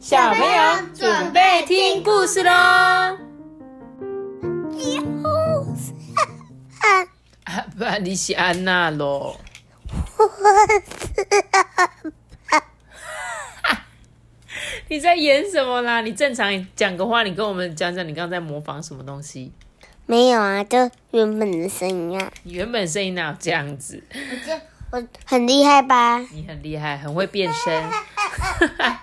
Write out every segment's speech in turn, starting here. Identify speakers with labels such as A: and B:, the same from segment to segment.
A: 小朋友准备听故事喽！啊，不，你是安娜喽？你在演什么啦？你正常讲个话，你跟我们讲讲，你刚刚在模仿什么东西？
B: 没有啊，就原本的声音啊。
A: 你原本声音哪有这样子？
B: 我很厉害吧？
A: 你很厉害，很会变声。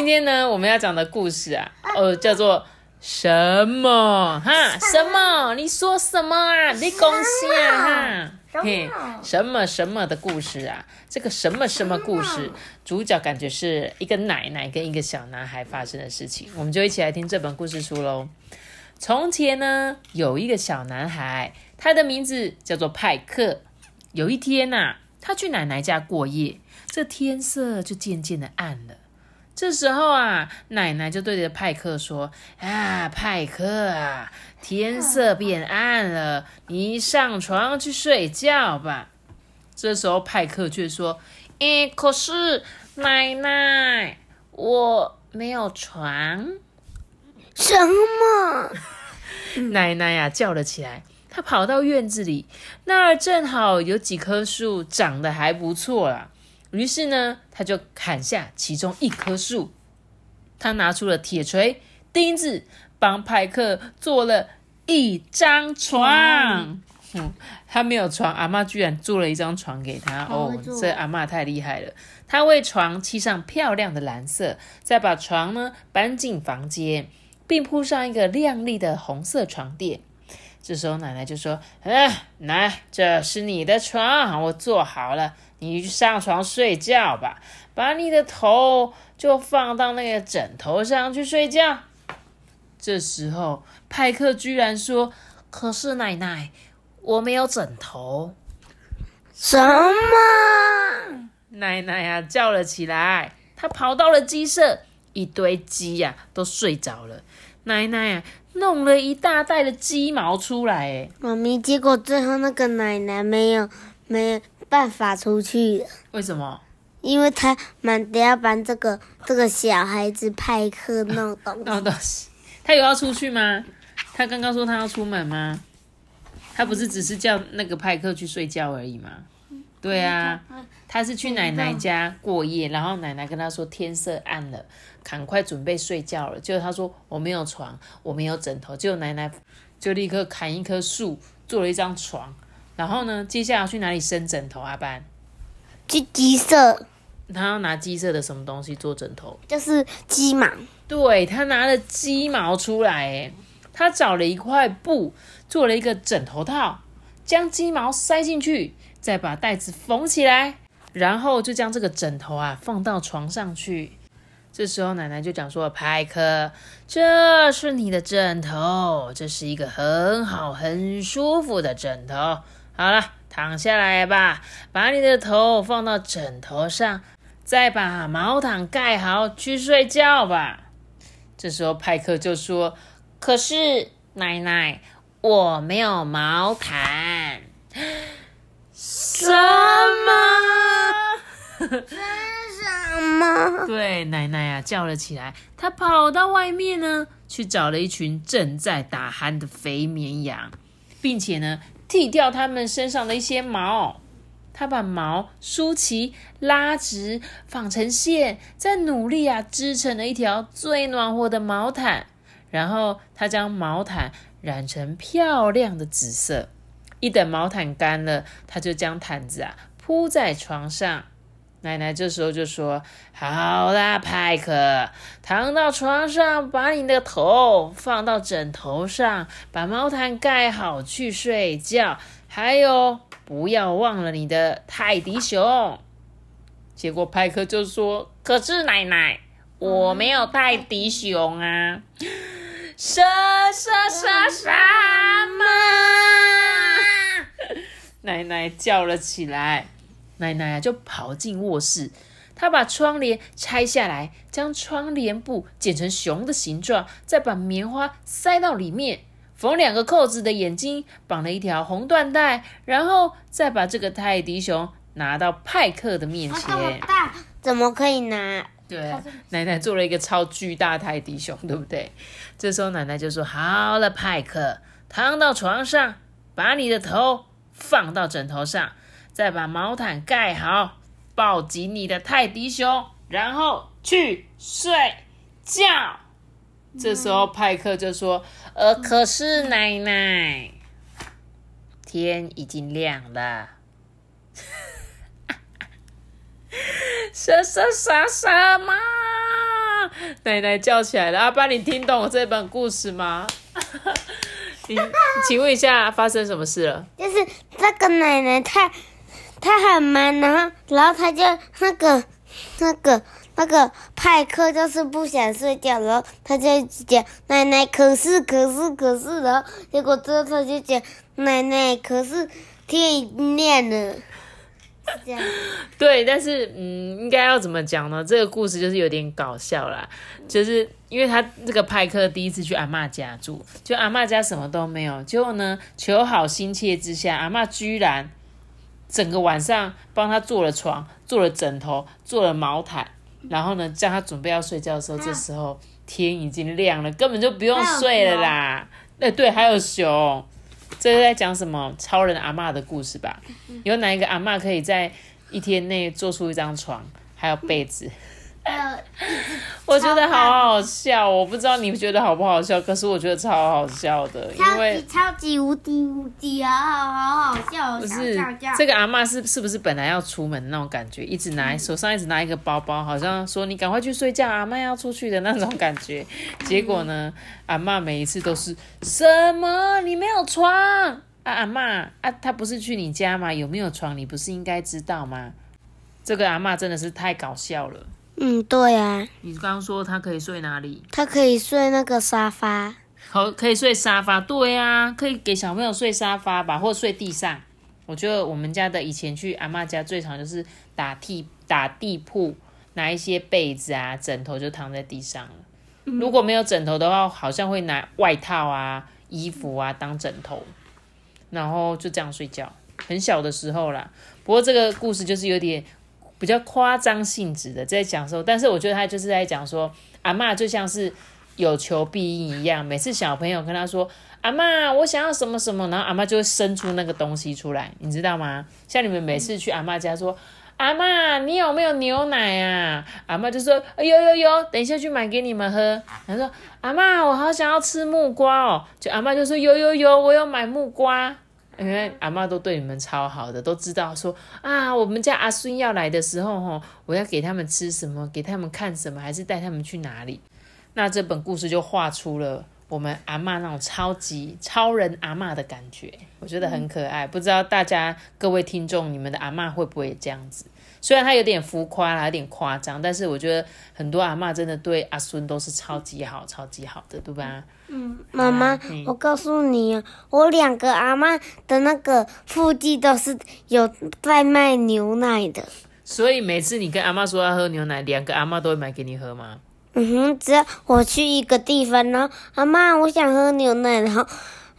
A: 今天呢，我们要讲的故事啊，哦，叫做什么？哈，什么？你说什么啊？你恭喜啊！哈，嘿，什么什么的故事啊？这个什么什么故事，主角感觉是一个奶奶跟一个小男孩发生的事情，我们就一起来听这本故事书喽。从前呢，有一个小男孩，他的名字叫做派克。有一天呐。他去奶奶家过夜，这天色就渐渐的暗了。这时候啊，奶奶就对着派克说：“啊，派克啊，天色变暗了，你上床去睡觉吧。”这时候派克却说：“诶，可是奶奶，我没有床。”
B: 什么？
A: 奶奶呀，叫了起来。他跑到院子里，那儿正好有几棵树长得还不错啦。于是呢，他就砍下其中一棵树。他拿出了铁锤、钉子，帮派克做了一张床。嗯，他没有床，阿妈居然做了一张床给他。哦，这阿妈太厉害了。他为床漆上漂亮的蓝色，再把床呢搬进房间，并铺上一个亮丽的红色床垫。这时候奶奶就说：“嗯，来，这是你的床，我做好了，你去上床睡觉吧。把你的头就放到那个枕头上去睡觉。”这时候派克居然说：“可是奶奶，我没有枕头。”
B: 什么？
A: 奶奶呀叫了起来，她跑到了鸡舍，一堆鸡呀都睡着了。奶奶呀。弄了一大袋的鸡毛出来，哎，
B: 妈咪，结果最后那个奶奶没有没办法出去，
A: 为什么？
B: 因为他满得要帮这个这个小孩子派克弄
A: 东西。他有要出去吗？他刚刚说他要出门吗？他不是只是叫那个派克去睡觉而已吗？对啊，他是去奶奶家过夜，然后奶奶跟他说天色暗了，赶快准备睡觉了。结果他说我没有床，我没有枕头，结果奶奶就立刻砍一棵树做了一张床。然后呢，接下来去哪里生枕头？阿班
B: 去鸡舍，
A: 他要拿鸡舍的什么东西做枕头？
B: 就是鸡毛。
A: 对他拿了鸡毛出来，他找了一块布做了一个枕头套，将鸡毛塞进去。再把袋子缝起来，然后就将这个枕头啊放到床上去。这时候奶奶就讲说：“派克，这是你的枕头，这是一个很好、很舒服的枕头。好了，躺下来吧，把你的头放到枕头上，再把毛毯盖好，去睡觉吧。”这时候派克就说：“可是奶奶，我没有毛毯。”什么？
B: 这什么？
A: 对，奶奶啊叫了起来。她跑到外面呢，去找了一群正在打鼾的肥绵羊，并且呢剃掉它们身上的一些毛。他把毛梳齐、拉直、纺成线，再努力啊织成了一条最暖和的毛毯。然后他将毛毯染成漂亮的紫色。一等毛毯干了，他就将毯子啊铺在床上。奶奶这时候就说：“好啦，派克，躺到床上，把你的头放到枕头上，把毛毯盖好，去睡觉。还有，不要忘了你的泰迪熊。”结果派克就说：“可是奶奶，我没有泰迪熊啊！”什什什什么？奶奶叫了起来，奶奶啊就跑进卧室，她把窗帘拆下来，将窗帘布剪成熊的形状，再把棉花塞到里面，缝两个扣子的眼睛，绑了一条红缎带，然后再把这个泰迪熊拿到派克的面前。
B: 大，怎么可以拿
A: 对啊，奶奶做了一个超巨大泰迪熊，对不对？这时候奶奶就说：“好了，派克，躺到床上，把你的头放到枕头上，再把毛毯盖好，抱紧你的泰迪熊，然后去睡觉。”这时候派克就说：“呃，可是奶奶，天已经亮了。”什什什什么？奶奶叫起来了！阿爸，你听懂我这本故事吗？你请问一下，发生什么事了？
B: 就是这个奶奶太，他很忙，然后，然后他就那个，那个，那个派克就是不想睡觉，然后他就讲奶奶，可是，可是，可是，然后结果之后他就讲奶奶，可是天已经亮了，这样。
A: 对，但是嗯，应该要怎么讲呢？这个故事就是有点搞笑啦，就是因为他这个派克第一次去阿嬷家住，就阿嬷家什么都没有，结果呢，求好心切之下，阿嬷居然整个晚上帮他做了床、做了枕头、做了毛毯，然后呢，叫他准备要睡觉的时候，这时候天已经亮了，根本就不用睡了啦。哎，对，还有熊。这是在讲什么超人阿妈的故事吧？有哪一个阿妈可以在一天内做出一张床，还有被子？我觉得好好笑，我不知道你们觉得好不好笑，可是我觉得超好笑的，因
B: 超
A: 为
B: 级超级无敌无敌好好好好笑，
A: 不是这个阿嬷是是不是本来要出门那种感觉，一直拿手上一直拿一个包包，好像说你赶快去睡觉，阿嬷要出去的那种感觉。结果呢，阿嬷每一次都是什么？你没有床啊，阿嬷啊，她不是去你家吗？有没有床？你不是应该知道吗？这个阿嬷真的是太搞笑了。
B: 嗯，对啊，
A: 你刚刚说它可以睡哪里？
B: 他可以睡那个沙发。
A: 好，可以睡沙发，对啊，可以给小朋友睡沙发吧，或者睡地上。我觉得我们家的以前去阿妈家最常就是打地打地铺，拿一些被子啊、枕头就躺在地上了。如果没有枕头的话，好像会拿外套啊、衣服啊当枕头，然后就这样睡觉。很小的时候啦，不过这个故事就是有点比较夸张性质的在讲说，但是我觉得他就是在讲说，阿嬷就像是有求必应一样，每次小朋友跟他说：“阿嬷，我想要什么什么”，然后阿嬷就会生出那个东西出来，你知道吗？像你们每次去阿嬷家说：“阿嬷，你有没有牛奶啊？”阿嬷就说：“有有有，等一下去买给你们喝。”然后说：“阿嬷，我好想要吃木瓜哦。”就阿嬷就说：“有有有，我有买木瓜。”因为阿嬷都对你们超好的，都知道说啊，我们家阿孙要来的时候，吼，我要给他们吃什么，给他们看什么，还是带他们去哪里。那这本故事就画出了我们阿嬷那种超级超人阿嬷的感觉，我觉得很可爱。不知道大家各位听众，你们的阿嬷会不会这样子？虽然他有点浮夸啦，有点夸张，但是我觉得很多阿嬷真的对阿孙都是超级好、超级好的，对吧？
B: 嗯妈妈
A: 嗯，
B: 我告诉你啊，我两个阿妈的那个附近都是有在卖牛奶的。
A: 所以每次你跟阿嬷说要喝牛奶，两个阿嬷都会买给你喝吗？
B: 嗯哼，只要我去一个地方，然后阿妈我想喝牛奶，然后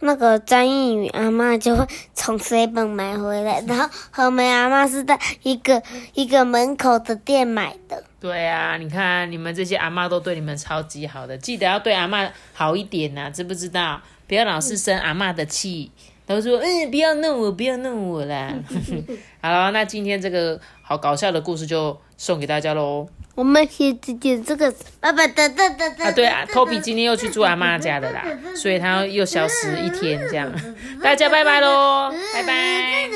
B: 那个张艺宇阿妈就会从 seven 买回来，然后和梅阿妈是在一个一个门口的店买的。
A: 对啊，你看你们这些阿妈都对你们超级好的，记得要对阿妈好一点呐、知不知道？不要老是生阿妈的气，都说嗯，不要弄我，不要弄我啦。好了，那今天这个好搞笑的故事就送给大家喽。
B: 我们先只点这个爸爸的的的的
A: 啊，对啊，Toby 今天又去住阿妈家的啦，所以他又消失一天这样。大家拜拜喽，拜拜。